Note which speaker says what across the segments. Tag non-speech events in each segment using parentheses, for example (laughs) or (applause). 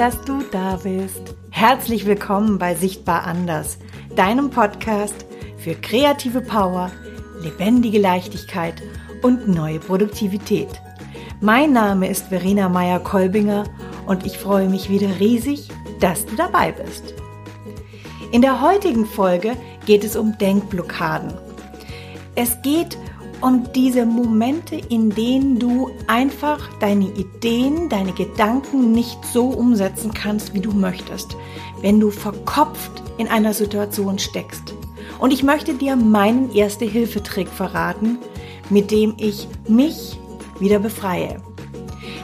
Speaker 1: dass du da bist. Herzlich willkommen bei Sichtbar Anders, deinem Podcast für kreative Power, lebendige Leichtigkeit und neue Produktivität. Mein Name ist Verena Meyer-Kolbinger und ich freue mich wieder riesig, dass du dabei bist. In der heutigen Folge geht es um Denkblockaden. Es geht um um diese Momente, in denen du einfach deine Ideen, deine Gedanken nicht so umsetzen kannst, wie du möchtest, wenn du verkopft in einer Situation steckst. Und ich möchte dir meinen Erste-Hilfe-Trick verraten, mit dem ich mich wieder befreie.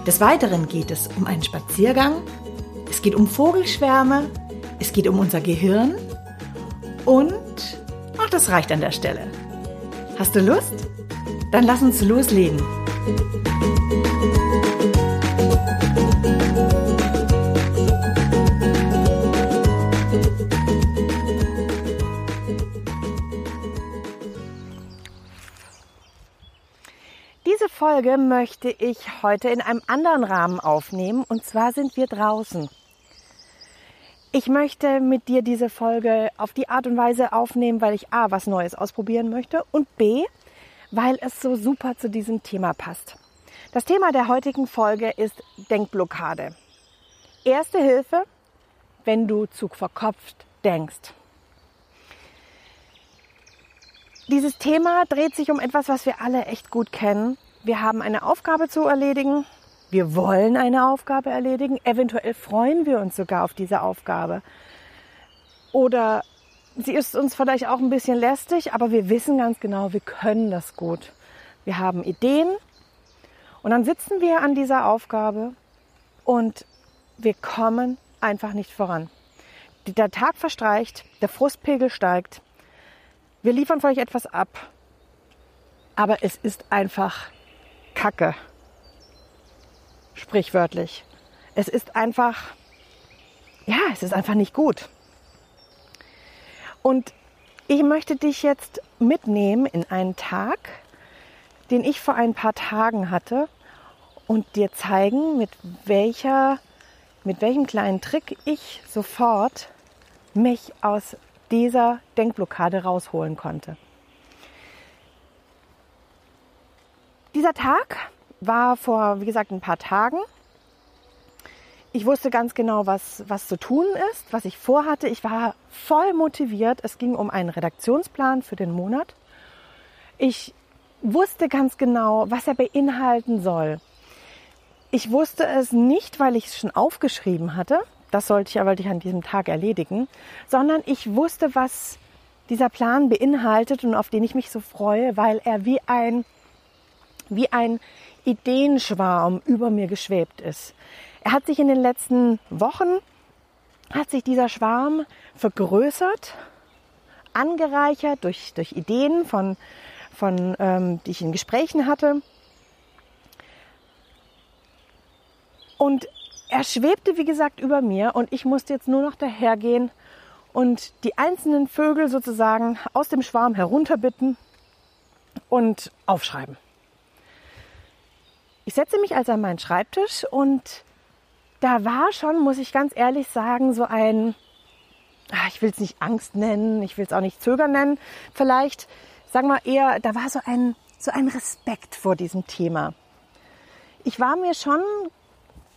Speaker 1: Des Weiteren geht es um einen Spaziergang, es geht um Vogelschwärme, es geht um unser Gehirn und, ach, das reicht an der Stelle. Hast du Lust? Dann lass uns loslegen. Diese Folge möchte ich heute in einem anderen Rahmen aufnehmen und zwar sind wir draußen. Ich möchte mit dir diese Folge auf die Art und Weise aufnehmen, weil ich A, was Neues ausprobieren möchte und B, weil es so super zu diesem Thema passt. Das Thema der heutigen Folge ist Denkblockade. Erste Hilfe, wenn du zu verkopft denkst. Dieses Thema dreht sich um etwas, was wir alle echt gut kennen. Wir haben eine Aufgabe zu erledigen. Wir wollen eine Aufgabe erledigen. Eventuell freuen wir uns sogar auf diese Aufgabe. Oder sie ist uns vielleicht auch ein bisschen lästig, aber wir wissen ganz genau, wir können das gut. Wir haben Ideen und dann sitzen wir an dieser Aufgabe und wir kommen einfach nicht voran. Der Tag verstreicht, der Frustpegel steigt, wir liefern vielleicht etwas ab, aber es ist einfach Kacke. Sprichwörtlich. Es ist einfach, ja, es ist einfach nicht gut. Und ich möchte dich jetzt mitnehmen in einen Tag, den ich vor ein paar Tagen hatte und dir zeigen, mit welcher, mit welchem kleinen Trick ich sofort mich aus dieser Denkblockade rausholen konnte. Dieser Tag war vor, wie gesagt, ein paar Tagen ich wusste ganz genau, was, was zu tun ist, was ich vorhatte. Ich war voll motiviert. Es ging um einen Redaktionsplan für den Monat. Ich wusste ganz genau, was er beinhalten soll. Ich wusste es nicht, weil ich es schon aufgeschrieben hatte. Das sollte ich aber an diesem Tag erledigen, sondern ich wusste, was dieser Plan beinhaltet und auf den ich mich so freue, weil er wie ein, wie ein Ideenschwarm über mir geschwebt ist. Hat sich in den letzten Wochen, hat sich dieser Schwarm vergrößert, angereichert durch, durch Ideen, von, von, ähm, die ich in Gesprächen hatte. Und er schwebte, wie gesagt, über mir und ich musste jetzt nur noch dahergehen und die einzelnen Vögel sozusagen aus dem Schwarm herunterbitten und aufschreiben. Ich setze mich also an meinen Schreibtisch und da war schon, muss ich ganz ehrlich sagen, so ein, ah, ich will es nicht Angst nennen, ich will es auch nicht Zögern nennen, vielleicht, sagen wir eher, da war so ein, so ein Respekt vor diesem Thema. Ich war mir schon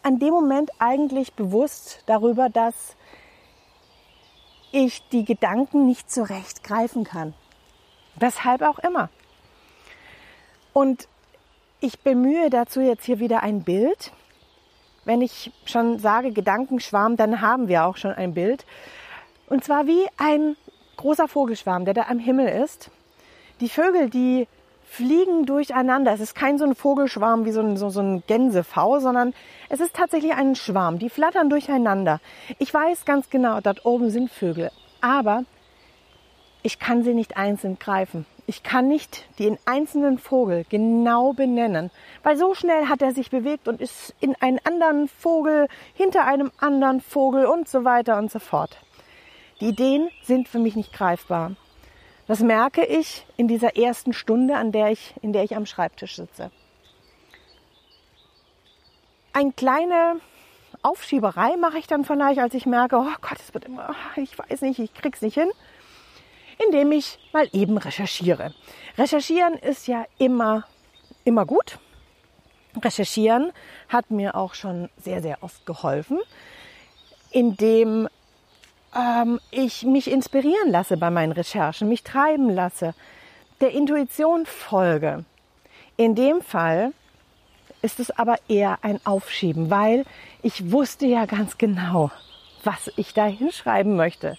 Speaker 1: an dem Moment eigentlich bewusst darüber, dass ich die Gedanken nicht zurecht greifen kann. Weshalb auch immer. Und ich bemühe dazu jetzt hier wieder ein Bild, wenn ich schon sage Gedankenschwarm, dann haben wir auch schon ein Bild. Und zwar wie ein großer Vogelschwarm, der da am Himmel ist. Die Vögel, die fliegen durcheinander. Es ist kein so ein Vogelschwarm wie so ein, so, so ein Gänsefau, sondern es ist tatsächlich ein Schwarm. Die flattern durcheinander. Ich weiß ganz genau, dort oben sind Vögel. Aber ich kann sie nicht einzeln greifen. Ich kann nicht den einzelnen Vogel genau benennen, weil so schnell hat er sich bewegt und ist in einen anderen Vogel, hinter einem anderen Vogel und so weiter und so fort. Die Ideen sind für mich nicht greifbar. Das merke ich in dieser ersten Stunde, an der ich, in der ich am Schreibtisch sitze. Ein kleiner, Aufschieberei mache ich dann vielleicht, als ich merke, oh Gott, es wird immer, ich weiß nicht, ich krieg's nicht hin, indem ich mal eben recherchiere. Recherchieren ist ja immer, immer gut. Recherchieren hat mir auch schon sehr, sehr oft geholfen, indem ähm, ich mich inspirieren lasse bei meinen Recherchen, mich treiben lasse, der Intuition folge. In dem Fall ist es aber eher ein Aufschieben, weil ich wusste ja ganz genau, was ich da hinschreiben möchte.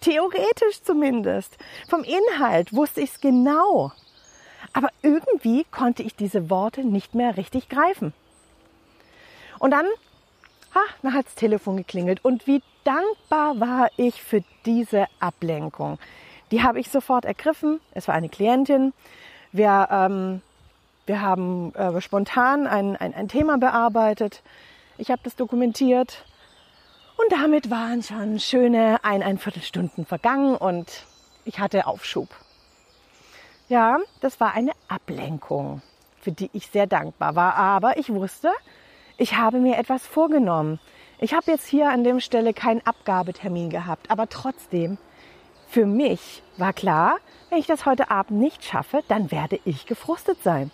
Speaker 1: Theoretisch zumindest. Vom Inhalt wusste ich es genau. Aber irgendwie konnte ich diese Worte nicht mehr richtig greifen. Und dann, ha, dann hat das Telefon geklingelt. Und wie dankbar war ich für diese Ablenkung. Die habe ich sofort ergriffen. Es war eine Klientin. Wir, ähm, wir haben äh, spontan ein, ein, ein Thema bearbeitet. Ich habe das dokumentiert. Und damit waren schon schöne ein, ein Viertelstunden vergangen und ich hatte Aufschub. Ja, das war eine Ablenkung, für die ich sehr dankbar war. Aber ich wusste, ich habe mir etwas vorgenommen. Ich habe jetzt hier an dem Stelle keinen Abgabetermin gehabt, aber trotzdem, für mich war klar, wenn ich das heute Abend nicht schaffe, dann werde ich gefrustet sein.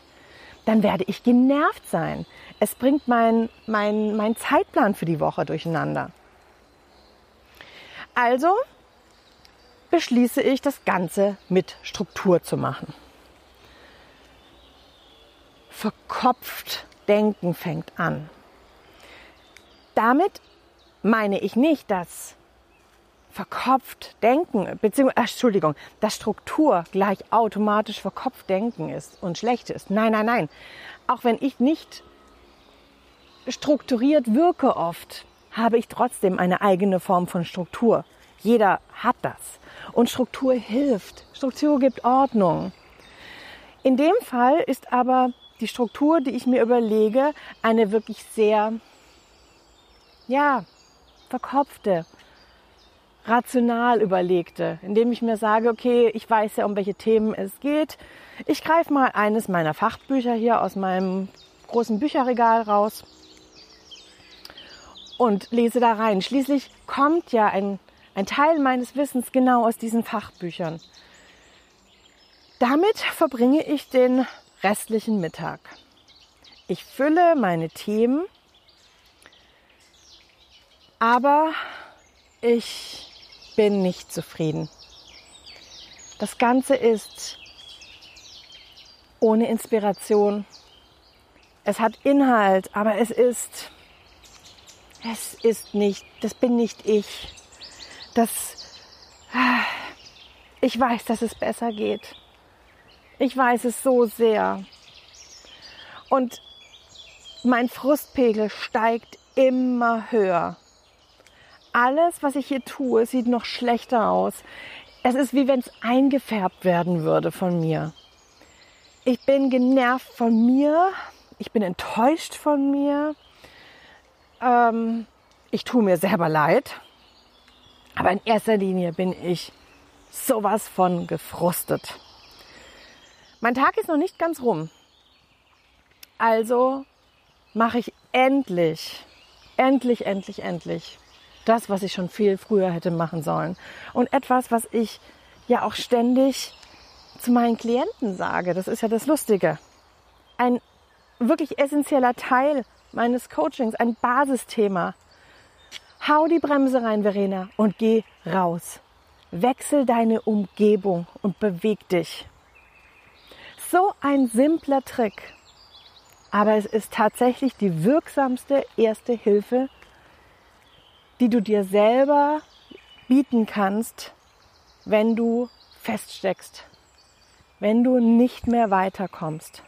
Speaker 1: Dann werde ich genervt sein. Es bringt mein, mein, mein Zeitplan für die Woche durcheinander. Also beschließe ich, das Ganze mit Struktur zu machen. Verkopft denken fängt an. Damit meine ich nicht, dass verkopft denken, beziehungsweise, Entschuldigung, dass Struktur gleich automatisch verkopft denken ist und schlecht ist. Nein, nein, nein. Auch wenn ich nicht strukturiert wirke oft, habe ich trotzdem eine eigene Form von Struktur. Jeder hat das. Und Struktur hilft. Struktur gibt Ordnung. In dem Fall ist aber die Struktur, die ich mir überlege, eine wirklich sehr ja, verkopfte, rational überlegte, indem ich mir sage, okay, ich weiß ja, um welche Themen es geht. Ich greife mal eines meiner Fachbücher hier aus meinem großen Bücherregal raus und lese da rein. Schließlich kommt ja ein, ein Teil meines Wissens genau aus diesen Fachbüchern. Damit verbringe ich den restlichen Mittag. Ich fülle meine Themen aber ich bin nicht zufrieden. Das Ganze ist ohne Inspiration. Es hat Inhalt, aber es ist, es ist nicht, das bin nicht ich. Das, ich weiß, dass es besser geht. Ich weiß es so sehr. Und mein Frustpegel steigt immer höher alles, was ich hier tue, sieht noch schlechter aus. Es ist wie wenn es eingefärbt werden würde von mir. Ich bin genervt von mir. Ich bin enttäuscht von mir. Ähm, ich tue mir selber leid. Aber in erster Linie bin ich sowas von gefrustet. Mein Tag ist noch nicht ganz rum. Also mache ich endlich, endlich, endlich, endlich das, was ich schon viel früher hätte machen sollen. Und etwas, was ich ja auch ständig zu meinen Klienten sage. Das ist ja das Lustige. Ein wirklich essentieller Teil meines Coachings, ein Basisthema. Hau die Bremse rein, Verena, und geh raus. Wechsel deine Umgebung und beweg dich. So ein simpler Trick. Aber es ist tatsächlich die wirksamste erste Hilfe, die du dir selber bieten kannst, wenn du feststeckst, wenn du nicht mehr weiterkommst,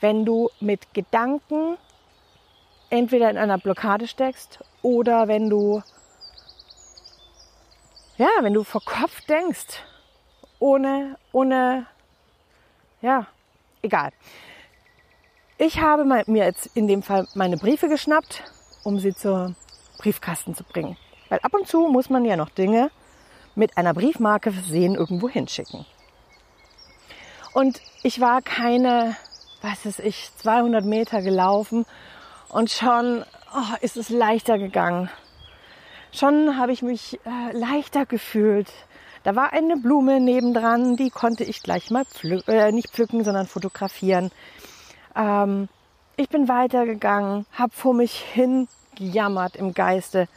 Speaker 1: wenn du mit Gedanken entweder in einer Blockade steckst oder wenn du ja, wenn du vor Kopf denkst, ohne, ohne, ja, egal. Ich habe mir jetzt in dem Fall meine Briefe geschnappt, um sie zur Briefkasten zu bringen. Weil ab und zu muss man ja noch Dinge mit einer Briefmarke versehen irgendwo hinschicken. Und ich war keine, was weiß ich, 200 Meter gelaufen und schon oh, ist es leichter gegangen. Schon habe ich mich äh, leichter gefühlt. Da war eine Blume nebendran, die konnte ich gleich mal pflücken, äh, nicht pflücken, sondern fotografieren. Ähm, ich bin weitergegangen, habe vor mich hin gejammert im Geiste.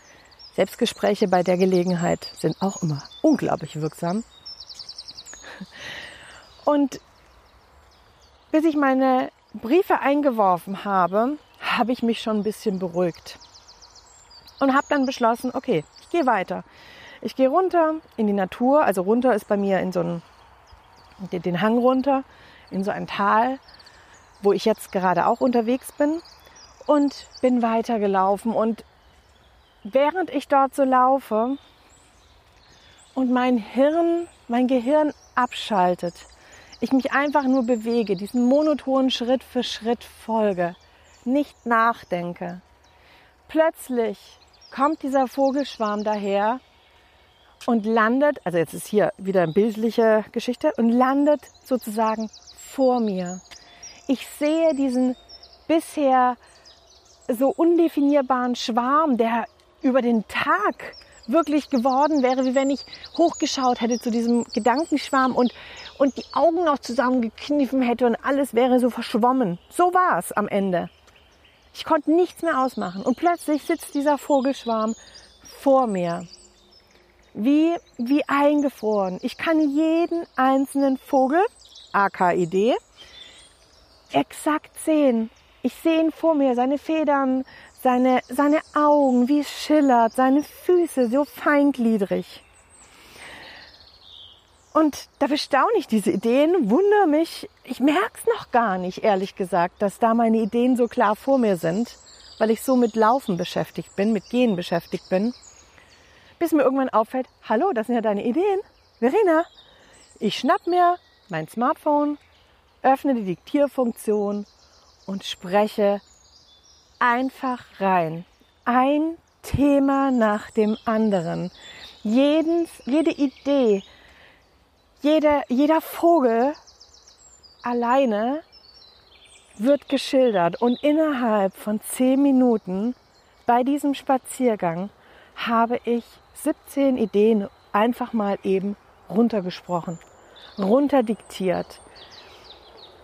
Speaker 1: Selbstgespräche bei der Gelegenheit sind auch immer unglaublich wirksam. Und bis ich meine Briefe eingeworfen habe, habe ich mich schon ein bisschen beruhigt. Und habe dann beschlossen, okay, ich gehe weiter. Ich gehe runter in die Natur, also runter ist bei mir in so einen, den Hang runter, in so ein Tal, wo ich jetzt gerade auch unterwegs bin. Und bin weitergelaufen. Und während ich dort so laufe und mein Hirn, mein Gehirn abschaltet, ich mich einfach nur bewege, diesen monotonen Schritt für Schritt folge, nicht nachdenke. Plötzlich kommt dieser Vogelschwarm daher und landet, also jetzt ist hier wieder eine bildliche Geschichte, und landet sozusagen vor mir. Ich sehe diesen bisher so undefinierbaren Schwarm, der über den Tag wirklich geworden wäre, wie wenn ich hochgeschaut hätte zu diesem Gedankenschwarm und, und die Augen noch zusammengekniffen hätte und alles wäre so verschwommen. So war es am Ende. Ich konnte nichts mehr ausmachen und plötzlich sitzt dieser Vogelschwarm vor mir. Wie, wie eingefroren. Ich kann jeden einzelnen Vogel, AKID, exakt sehen. Ich sehe ihn vor mir, seine Federn, seine, seine Augen, wie es schillert, seine Füße so feingliedrig. Und da bestaune ich diese Ideen, wundere mich, ich merke es noch gar nicht, ehrlich gesagt, dass da meine Ideen so klar vor mir sind, weil ich so mit Laufen beschäftigt bin, mit Gehen beschäftigt bin, bis mir irgendwann auffällt, hallo, das sind ja deine Ideen. Verena, ich schnapp mir mein Smartphone, öffne die Diktierfunktion und spreche einfach rein. Ein Thema nach dem anderen. Jeden, jede Idee, jeder, jeder Vogel alleine wird geschildert und innerhalb von zehn Minuten bei diesem Spaziergang habe ich 17 Ideen einfach mal eben runtergesprochen, runterdiktiert,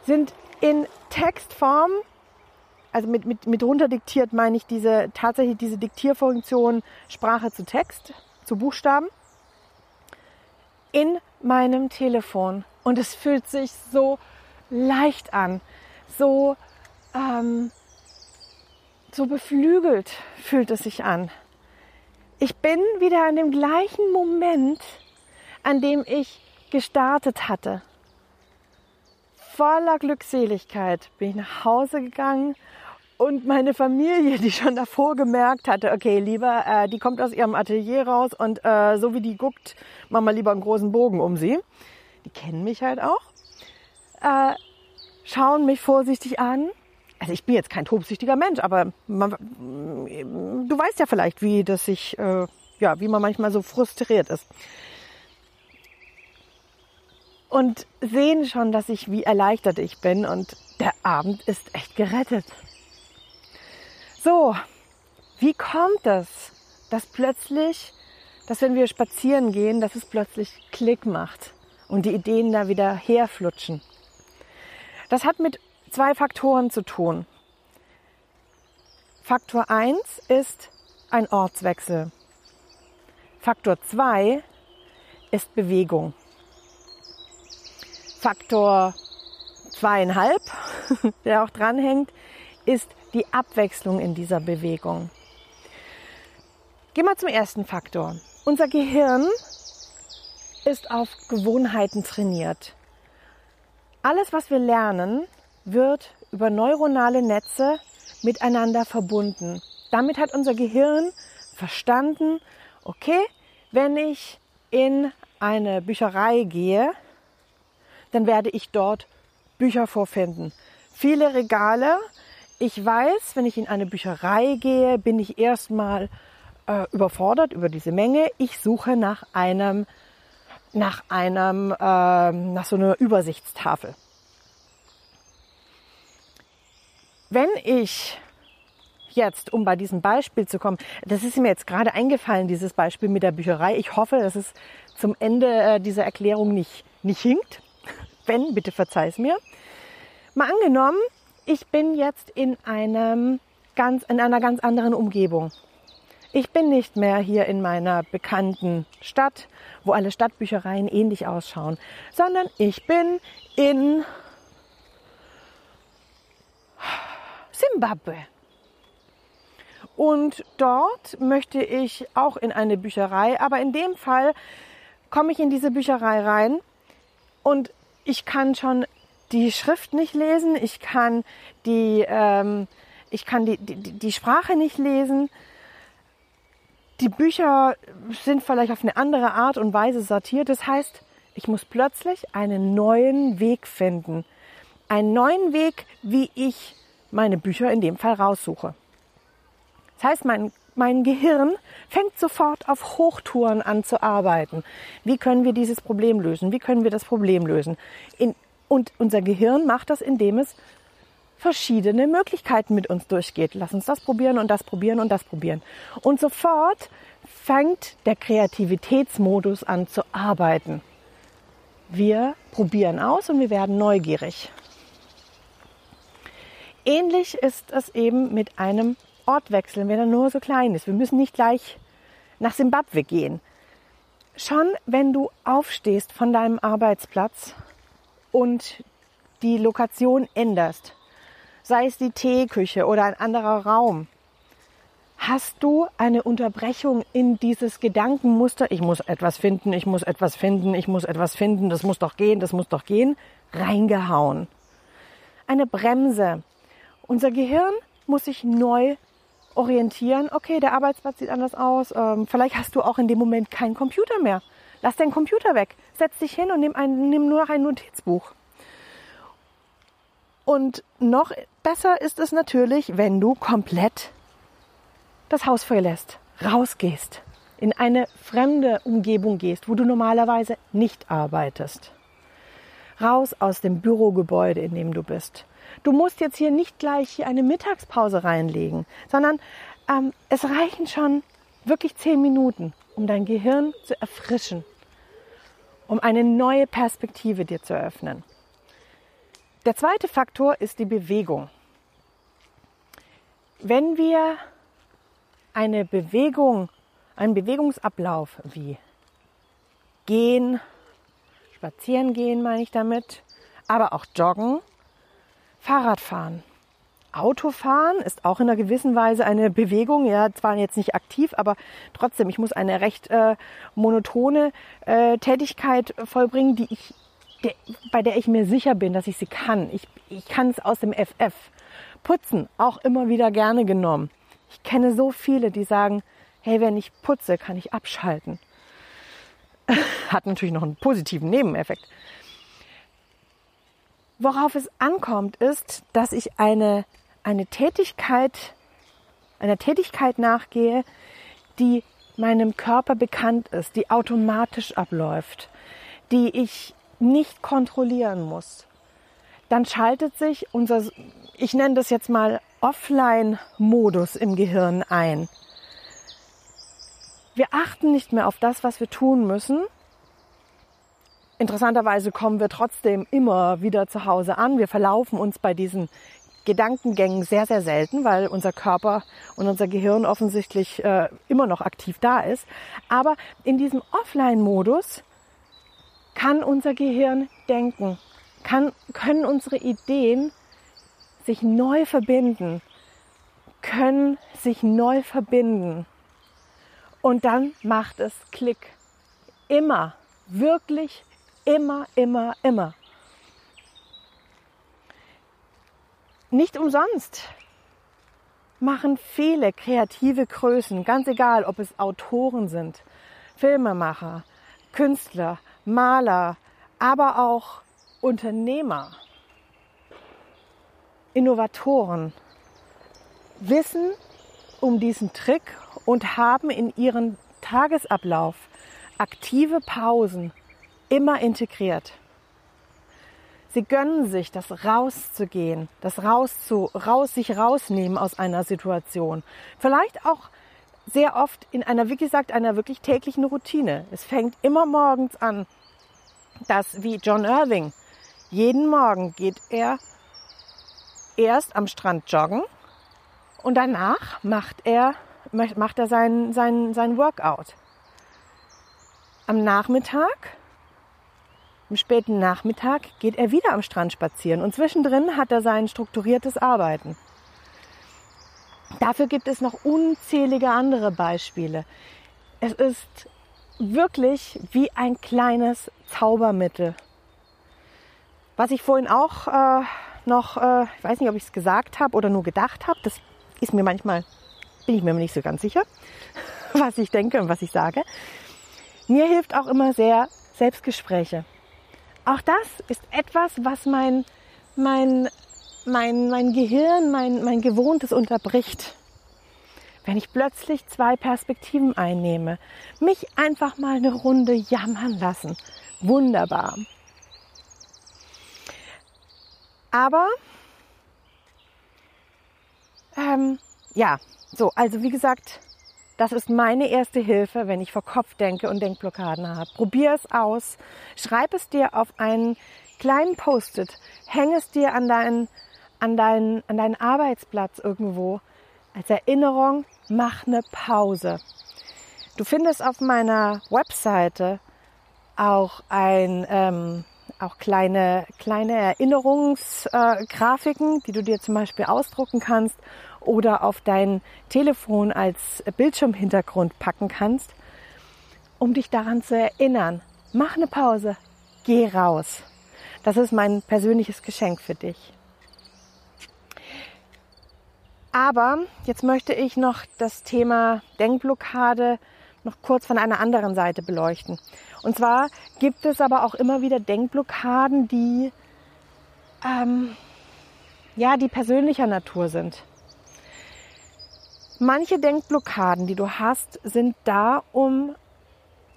Speaker 1: sind in Textform, also mit, mit, mit runterdiktiert meine ich diese, tatsächlich diese Diktierfunktion Sprache zu Text, zu Buchstaben, in meinem Telefon. Und es fühlt sich so leicht an, so, ähm, so beflügelt fühlt es sich an. Ich bin wieder an dem gleichen Moment, an dem ich gestartet hatte voller Glückseligkeit bin ich nach Hause gegangen und meine Familie, die schon davor gemerkt hatte, okay, lieber, äh, die kommt aus ihrem Atelier raus und äh, so wie die guckt, machen wir lieber einen großen Bogen um sie. Die kennen mich halt auch. Äh, schauen mich vorsichtig an. Also ich bin jetzt kein tobsüchtiger Mensch, aber man, du weißt ja vielleicht, wie das sich, äh, ja, wie man manchmal so frustriert ist und sehen schon, dass ich wie erleichtert ich bin und der Abend ist echt gerettet. So, wie kommt es, dass plötzlich, dass wenn wir spazieren gehen, dass es plötzlich Klick macht und die Ideen da wieder herflutschen? Das hat mit zwei Faktoren zu tun. Faktor 1 ist ein Ortswechsel. Faktor 2 ist Bewegung. Faktor zweieinhalb, (laughs) der auch dranhängt, ist die Abwechslung in dieser Bewegung. Gehen wir zum ersten Faktor. Unser Gehirn ist auf Gewohnheiten trainiert. Alles, was wir lernen, wird über neuronale Netze miteinander verbunden. Damit hat unser Gehirn verstanden, okay, wenn ich in eine Bücherei gehe, dann werde ich dort Bücher vorfinden. Viele Regale. Ich weiß, wenn ich in eine Bücherei gehe, bin ich erstmal äh, überfordert über diese Menge. Ich suche nach einem, nach einem, äh, nach so einer Übersichtstafel. Wenn ich jetzt, um bei diesem Beispiel zu kommen, das ist mir jetzt gerade eingefallen, dieses Beispiel mit der Bücherei. Ich hoffe, dass es zum Ende äh, dieser Erklärung nicht, nicht hinkt. (laughs) Wenn, bitte verzeih es mir. Mal angenommen, ich bin jetzt in einem ganz, in einer ganz anderen Umgebung. Ich bin nicht mehr hier in meiner bekannten Stadt, wo alle Stadtbüchereien ähnlich ausschauen, sondern ich bin in Simbabwe. Und dort möchte ich auch in eine Bücherei, aber in dem Fall komme ich in diese Bücherei rein und ich kann schon die Schrift nicht lesen, ich kann die, ähm, ich kann die, die, die Sprache nicht lesen. Die Bücher sind vielleicht auf eine andere Art und Weise sortiert. Das heißt, ich muss plötzlich einen neuen Weg finden. Einen neuen Weg, wie ich meine Bücher in dem Fall raussuche. Das heißt, mein, mein Gehirn fängt sofort auf Hochtouren an zu arbeiten. Wie können wir dieses Problem lösen? Wie können wir das Problem lösen? In, und unser Gehirn macht das, indem es verschiedene Möglichkeiten mit uns durchgeht. Lass uns das probieren und das probieren und das probieren. Und sofort fängt der Kreativitätsmodus an zu arbeiten. Wir probieren aus und wir werden neugierig. Ähnlich ist es eben mit einem Ort wechseln, wenn er nur so klein ist. Wir müssen nicht gleich nach Simbabwe gehen. Schon wenn du aufstehst von deinem Arbeitsplatz und die Lokation änderst, sei es die Teeküche oder ein anderer Raum, hast du eine Unterbrechung in dieses Gedankenmuster, ich muss etwas finden, ich muss etwas finden, ich muss etwas finden, das muss doch gehen, das muss doch gehen, reingehauen. Eine Bremse. Unser Gehirn muss sich neu orientieren, okay, der Arbeitsplatz sieht anders aus, ähm, vielleicht hast du auch in dem Moment keinen Computer mehr. Lass deinen Computer weg, setz dich hin und nimm, ein, nimm nur noch ein Notizbuch. Und noch besser ist es natürlich, wenn du komplett das Haus verlässt, rausgehst, in eine fremde Umgebung gehst, wo du normalerweise nicht arbeitest. Raus aus dem Bürogebäude, in dem du bist du musst jetzt hier nicht gleich eine Mittagspause reinlegen, sondern ähm, es reichen schon wirklich zehn Minuten, um dein Gehirn zu erfrischen, um eine neue Perspektive dir zu eröffnen. Der zweite Faktor ist die Bewegung. Wenn wir eine Bewegung, einen Bewegungsablauf wie gehen, spazieren gehen meine ich damit, aber auch joggen Fahrradfahren. Autofahren ist auch in einer gewissen Weise eine Bewegung, ja, zwar jetzt nicht aktiv, aber trotzdem, ich muss eine recht äh, monotone äh, Tätigkeit vollbringen, die ich, der, bei der ich mir sicher bin, dass ich sie kann. Ich, ich kann es aus dem FF. Putzen, auch immer wieder gerne genommen. Ich kenne so viele, die sagen, hey, wenn ich putze, kann ich abschalten. (laughs) Hat natürlich noch einen positiven Nebeneffekt. Worauf es ankommt, ist, dass ich eine, eine Tätigkeit, einer Tätigkeit nachgehe, die meinem Körper bekannt ist, die automatisch abläuft, die ich nicht kontrollieren muss. Dann schaltet sich unser, ich nenne das jetzt mal Offline-Modus im Gehirn ein. Wir achten nicht mehr auf das, was wir tun müssen, Interessanterweise kommen wir trotzdem immer wieder zu Hause an. Wir verlaufen uns bei diesen Gedankengängen sehr, sehr selten, weil unser Körper und unser Gehirn offensichtlich äh, immer noch aktiv da ist. Aber in diesem Offline-Modus kann unser Gehirn denken, kann, können unsere Ideen sich neu verbinden, können sich neu verbinden. Und dann macht es Klick. Immer, wirklich Immer, immer, immer. Nicht umsonst machen viele kreative Größen, ganz egal, ob es Autoren sind, Filmemacher, Künstler, Maler, aber auch Unternehmer, Innovatoren, wissen um diesen Trick und haben in ihren Tagesablauf aktive Pausen immer integriert. Sie gönnen sich, das rauszugehen, das raus zu, raus, sich rausnehmen aus einer Situation. Vielleicht auch sehr oft in einer, wie gesagt, einer wirklich täglichen Routine. Es fängt immer morgens an, dass wie John Irving, jeden Morgen geht er erst am Strand joggen und danach macht er, macht er sein, sein, sein Workout. Am Nachmittag, im späten Nachmittag geht er wieder am Strand spazieren und zwischendrin hat er sein strukturiertes Arbeiten. Dafür gibt es noch unzählige andere Beispiele. Es ist wirklich wie ein kleines Zaubermittel. Was ich vorhin auch äh, noch, äh, ich weiß nicht, ob ich es gesagt habe oder nur gedacht habe, das ist mir manchmal, bin ich mir nicht so ganz sicher, (laughs) was ich denke und was ich sage. Mir hilft auch immer sehr Selbstgespräche. Auch das ist etwas, was mein, mein mein, mein Gehirn, mein, mein Gewohntes unterbricht. Wenn ich plötzlich zwei Perspektiven einnehme, mich einfach mal eine Runde jammern lassen. Wunderbar. Aber ähm, ja, so, also wie gesagt, das ist meine erste Hilfe, wenn ich vor Kopf denke und Denkblockaden habe. Probier es aus, schreib es dir auf einen kleinen Post-it, häng es dir an deinen an deinen, an deinen Arbeitsplatz irgendwo als Erinnerung, mach eine Pause. Du findest auf meiner Webseite auch ein, ähm, auch kleine, kleine Erinnerungsgrafiken, äh, die du dir zum Beispiel ausdrucken kannst oder auf dein Telefon als Bildschirmhintergrund packen kannst, um dich daran zu erinnern. Mach eine Pause, geh raus. Das ist mein persönliches Geschenk für dich. Aber jetzt möchte ich noch das Thema Denkblockade noch kurz von einer anderen Seite beleuchten. Und zwar gibt es aber auch immer wieder Denkblockaden, die ähm, ja, die persönlicher Natur sind. Manche Denkblockaden, die du hast, sind da, um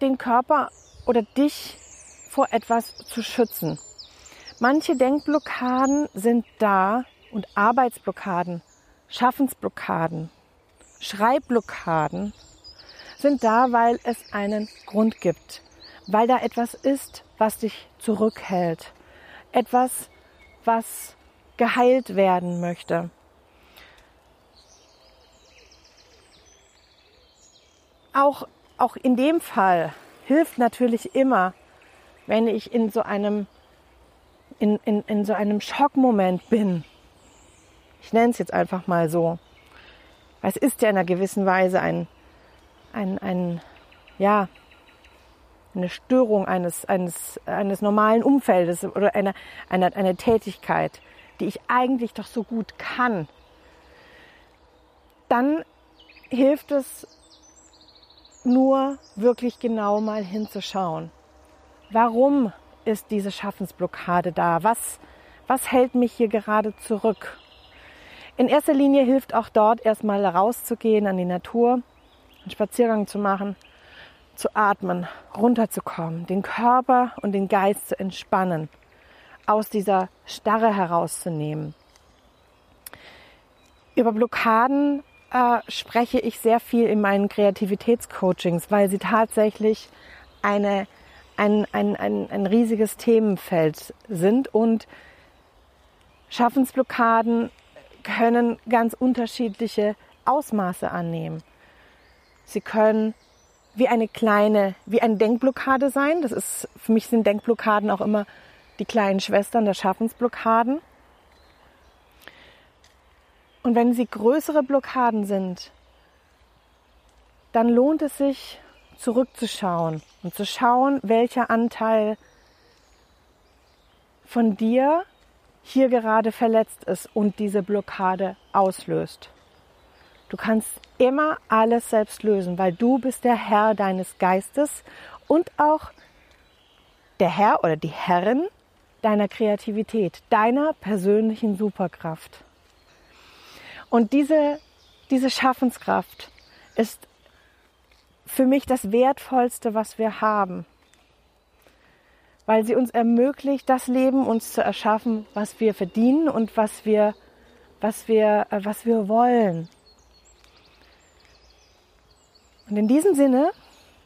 Speaker 1: den Körper oder dich vor etwas zu schützen. Manche Denkblockaden sind da und Arbeitsblockaden Schaffensblockaden, Schreibblockaden sind da, weil es einen Grund gibt, weil da etwas ist, was dich zurückhält, etwas, was geheilt werden möchte. Auch, auch in dem Fall hilft natürlich immer, wenn ich in so einem, in, in, in so einem Schockmoment bin, ich nenne es jetzt einfach mal so. Es ist ja in einer gewissen Weise ein, ein, ein ja, eine Störung eines, eines, eines normalen Umfeldes oder eine, eine, eine Tätigkeit, die ich eigentlich doch so gut kann, dann hilft es nur wirklich genau mal hinzuschauen. Warum ist diese Schaffensblockade da? Was, was hält mich hier gerade zurück? In erster Linie hilft auch dort erstmal rauszugehen an die Natur, einen Spaziergang zu machen, zu atmen, runterzukommen, den Körper und den Geist zu entspannen, aus dieser Starre herauszunehmen. Über Blockaden äh, spreche ich sehr viel in meinen Kreativitätscoachings, weil sie tatsächlich eine, ein, ein, ein, ein riesiges Themenfeld sind und Schaffensblockaden können ganz unterschiedliche Ausmaße annehmen. Sie können wie eine kleine, wie eine Denkblockade sein. Das ist, für mich sind Denkblockaden auch immer die kleinen Schwestern der Schaffensblockaden. Und wenn sie größere Blockaden sind, dann lohnt es sich zurückzuschauen und zu schauen, welcher Anteil von dir hier gerade verletzt ist und diese Blockade auslöst. Du kannst immer alles selbst lösen, weil du bist der Herr deines Geistes und auch der Herr oder die Herrin deiner Kreativität, deiner persönlichen Superkraft. Und diese, diese Schaffenskraft ist für mich das Wertvollste, was wir haben. weil sie uns ermöglicht, das Leben uns zu erschaffen, was wir verdienen und was wir, was wir, äh, was wir wollen. Und in diesem Sinne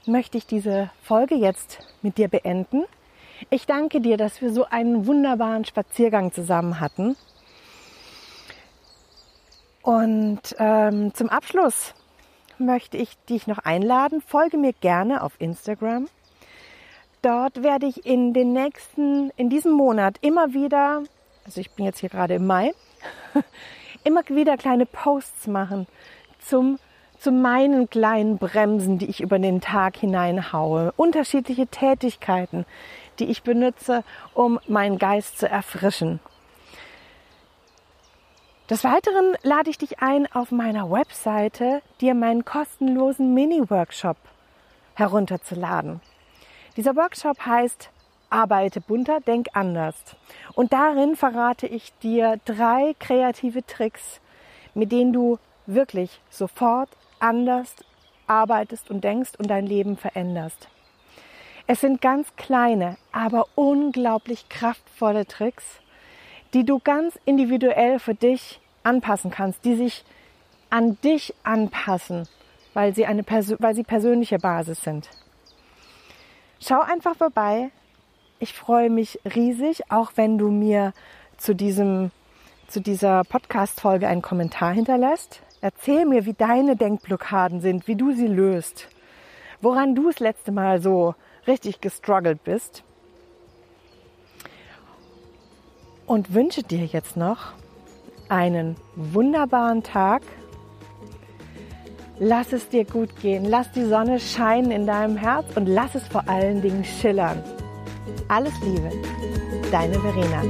Speaker 1: möchte ich diese Folge jetzt mit dir beenden. Ich danke dir, dass wir so einen wunderbaren Spaziergang zusammen hatten. Und ähm, zum Abschluss möchte ich dich noch einladen. Folge mir gerne auf Instagram. Dort werde ich in den nächsten, in diesem Monat immer wieder, also ich bin jetzt hier gerade im Mai, (laughs) immer wieder kleine Posts machen zum zu meinen kleinen Bremsen, die ich über den Tag hineinhaue, unterschiedliche Tätigkeiten, die ich benutze, um meinen Geist zu erfrischen. Des Weiteren lade ich dich ein, auf meiner Webseite dir meinen kostenlosen Mini-Workshop herunterzuladen. Dieser Workshop heißt Arbeite bunter, denk anders. Und darin verrate ich dir drei kreative Tricks, mit denen du wirklich sofort anders arbeitest und denkst und dein Leben veränderst. Es sind ganz kleine, aber unglaublich kraftvolle Tricks, die du ganz individuell für dich anpassen kannst, die sich an dich anpassen, weil sie eine weil sie persönliche Basis sind. Schau einfach vorbei. Ich freue mich riesig, auch wenn du mir zu diesem zu dieser Podcast Folge einen Kommentar hinterlässt. Erzähl mir, wie deine Denkblockaden sind, wie du sie löst, woran du das letzte Mal so richtig gestruggelt bist. Und wünsche dir jetzt noch einen wunderbaren Tag. Lass es dir gut gehen, lass die Sonne scheinen in deinem Herz und lass es vor allen Dingen schillern. Alles Liebe, deine Verena.